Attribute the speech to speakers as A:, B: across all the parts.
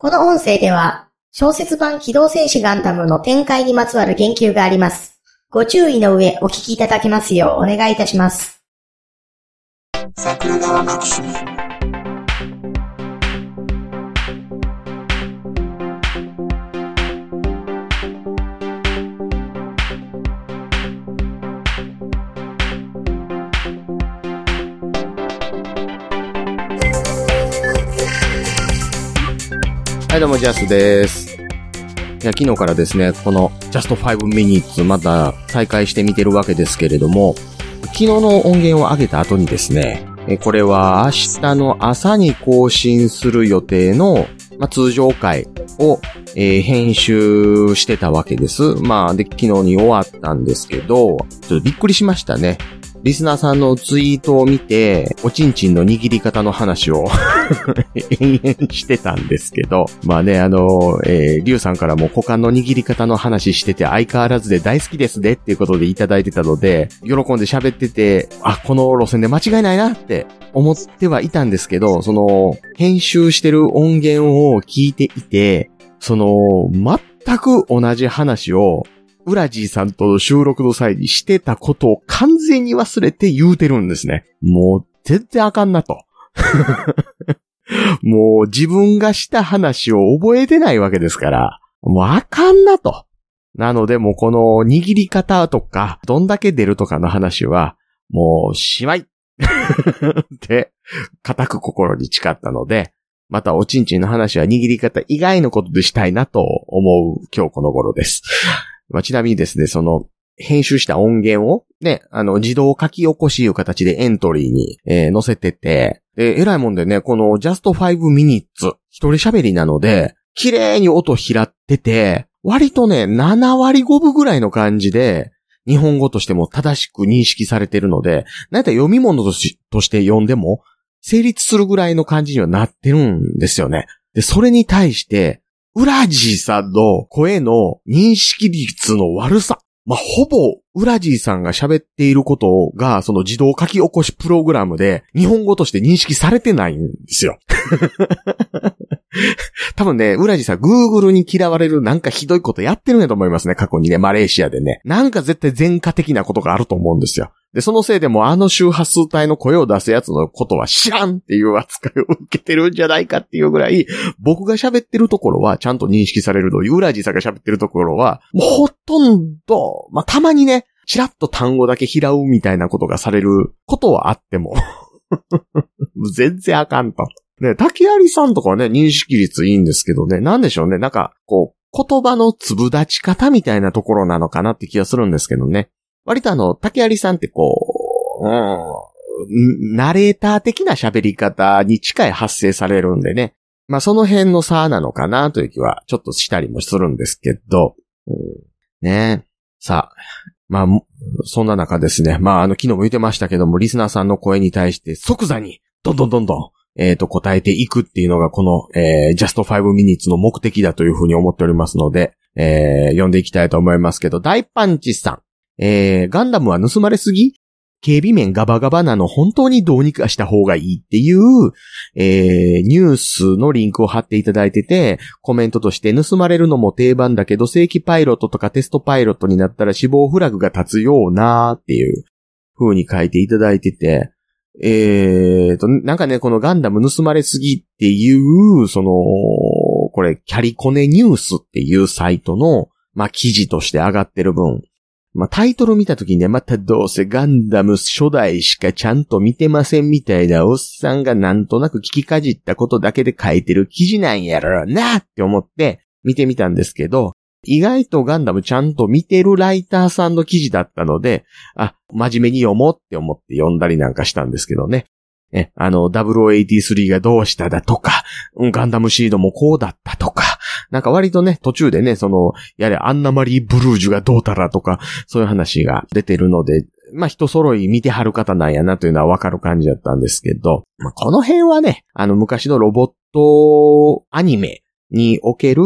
A: この音声では、小説版機動戦士ガンダムの展開にまつわる言及があります。ご注意の上、お聞きいただけますようお願いいたします。
B: 桜川マキシム
C: はい、どうも、ジャスです。いや、昨日からですね、この Just 5 Minutes また再開してみてるわけですけれども、昨日の音源を上げた後にですね、これは明日の朝に更新する予定の、ま、通常回を、えー編集してたわけです。まあ、で、昨日に終わったんですけど、ちょっとびっくりしましたね。リスナーさんのツイートを見て、おちんちんの握り方の話を 延々してたんですけど、まあね、あの、えー、リュウさんからも股間の握り方の話してて相変わらずで大好きですねっていうことでいただいてたので、喜んで喋ってて、あ、この路線で間違いないなって思ってはいたんですけど、その、編集してる音源を聞いていて、その、全く同じ話を、ウラジーさんと収録の際にしてたことを完全に忘れて言うてるんですね。もう、全然あかんなと。もう自分がした話を覚えてないわけですから、もうあかんなと。なのでもうこの握り方とか、どんだけ出るとかの話は、もうしまい って、固く心に誓ったので、またおちんちんの話は握り方以外のことでしたいなと思う今日この頃です。まあ、ちなみにですね、その、編集した音源を、ね、あの、自動書き起こしいう形でエントリーに、えー載せてて、で、偉いもんでね、この just 5 minutes、一人喋りなので、綺麗に音拾ってて、割とね、7割5分ぐらいの感じで、日本語としても正しく認識されてるので、なんやったら読み物としとして読んでも、成立するぐらいの感じにはなってるんですよね。で、それに対して、ウラジーさんの声の認識率の悪さ。まあ、ほぼ、ウラジーさんが喋っていることが、その自動書き起こしプログラムで、日本語として認識されてないんですよ。多分ね、ウラジーさん、Google に嫌われるなんかひどいことやってるんやと思いますね、過去にね、マレーシアでね。なんか絶対前科的なことがあると思うんですよ。で、そのせいでもあの周波数帯の声を出すやつのことは知らんっていう扱いを受けてるんじゃないかっていうぐらい、僕が喋ってるところはちゃんと認識されるという、ウラジーさんが喋ってるところは、もうほとんど、まあ、たまにね、ちらっと単語だけ拾うみたいなことがされることはあっても、全然あかんと。ね、竹有さんとかはね、認識率いいんですけどね、なんでしょうね、なんか、こう、言葉の粒立ち方みたいなところなのかなって気がするんですけどね。割とあの、竹有さんってこう、うん、ナレーター的な喋り方に近い発声されるんでね。まあその辺の差なのかなという気はちょっとしたりもするんですけど。うん、ねさあ、まあ、そんな中ですね。まああの昨日も言ってましたけども、リスナーさんの声に対して即座に、どんどんどんどん、えっ、と、答えていくっていうのがこの、えー、just 5 minutes の目的だというふうに思っておりますので、えー、読んでいきたいと思いますけど、大パンチさん。えー、ガンダムは盗まれすぎ警備面ガバガバなの本当にどうにかした方がいいっていう、えー、ニュースのリンクを貼っていただいてて、コメントとして盗まれるのも定番だけど正規パイロットとかテストパイロットになったら死亡フラグが立つようなっていう風に書いていただいてて、えーと、なんかね、このガンダム盗まれすぎっていう、その、これ、キャリコネニュースっていうサイトの、まあ、記事として上がってる分、まあ、タイトル見たときにね、またどうせガンダム初代しかちゃんと見てませんみたいなおっさんがなんとなく聞きかじったことだけで書いてる記事なんやろなって思って見てみたんですけど、意外とガンダムちゃんと見てるライターさんの記事だったので、あ、真面目に読もうって思って読んだりなんかしたんですけどね。え、あの、0083がどうしただとか、ガンダムシードもこうだったとか、なんか割とね、途中でね、その、やれ、アンナマリー・ブルージュがどうたらとか、そういう話が出てるので、まあ、人揃い見てはる方なんやなというのはわかる感じだったんですけど、まあ、この辺はね、あの、昔のロボットアニメにおける、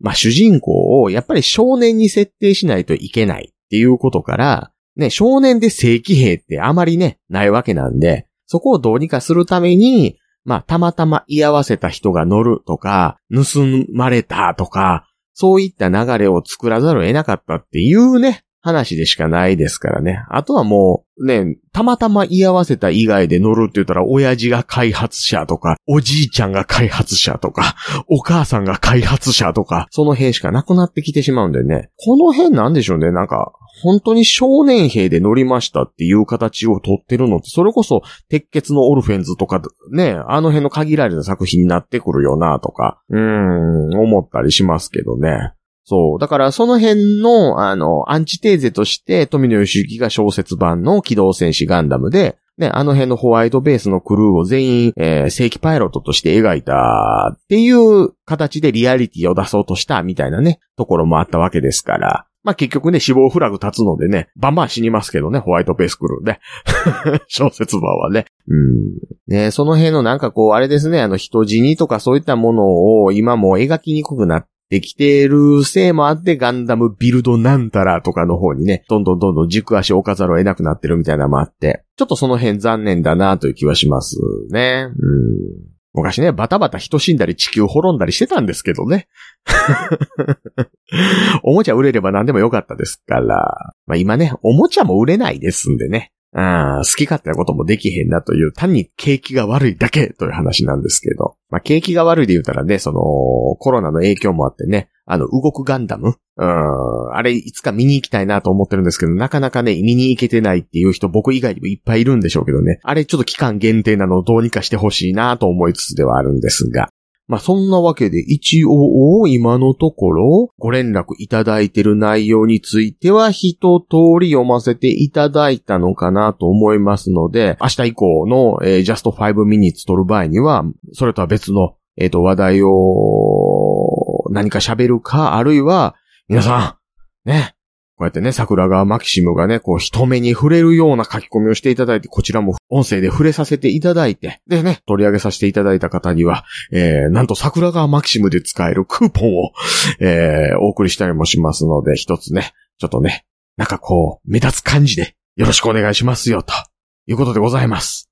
C: まあ、主人公をやっぱり少年に設定しないといけないっていうことから、ね、少年で正規兵ってあまりね、ないわけなんで、そこをどうにかするために、まあ、たまたま居合わせた人が乗るとか、盗まれたとか、そういった流れを作らざるを得なかったっていうね、話でしかないですからね。あとはもう、ね、たまたま居合わせた以外で乗るって言ったら、親父が開発者とか、おじいちゃんが開発者とか、お母さんが開発者とか、その兵しかなくなってきてしまうんでね。この辺なんでしょうね。なんか、本当に少年兵で乗りましたっていう形を取ってるのって、それこそ、鉄血のオルフェンズとか、ね、あの辺の限られた作品になってくるよなとか、うん、思ったりしますけどね。そう。だからその辺の、あの、アンチテーゼとして、富野義行が小説版の機動戦士ガンダムで、ね、あの辺のホワイトベースのクルーを全員、えー、正規パイロットとして描いたっていう形でリアリティを出そうとしたみたいなね、ところもあったわけですから。まあ、結局ね、死亡フラグ立つのでね、バンバン死にますけどね、ホワイトベースクルーね。小説版はね。うん。ね、その辺のなんかこう、あれですね、あの人死にとかそういったものを今も描きにくくなっできているせいもあって、ガンダムビルドなんたらとかの方にね、どんどんどんどん軸足を置かざるを得なくなってるみたいなのもあって、ちょっとその辺残念だなという気はしますね。うん。昔ね、バタバタ人死んだり地球滅んだりしてたんですけどね。おもちゃ売れれば何でもよかったですから。まあ今ね、おもちゃも売れないですんでね。あ好き勝手なこともできへんなという、単に景気が悪いだけという話なんですけど。まあ、景気が悪いで言うたらね、その、コロナの影響もあってね、あの、動くガンダム？うん、あれ、いつか見に行きたいなと思ってるんですけど、なかなかね、見に行けてないっていう人、僕以外にもいっぱいいるんでしょうけどね。あれ、ちょっと期間限定なのをどうにかしてほしいなと思いつつではあるんですが。まあ、そんなわけで一応今のところご連絡いただいてる内容については一通り読ませていただいたのかなと思いますので、明日以降の、えー、just 5 minutes 撮る場合には、それとは別の、えっ、ー、と、話題を何か喋るか、あるいは、皆さん、ね、こうやってね、桜川マキシムがね、こう人目に触れるような書き込みをしていただいて、こちらも音声で触れさせていただいて、でね、取り上げさせていただいた方には、えー、なんと桜川マキシムで使えるクーポンを、えー、お送りしたりもしますので、一つね、ちょっとね、なんかこう、目立つ感じで、よろしくお願いしますよ、ということでございます。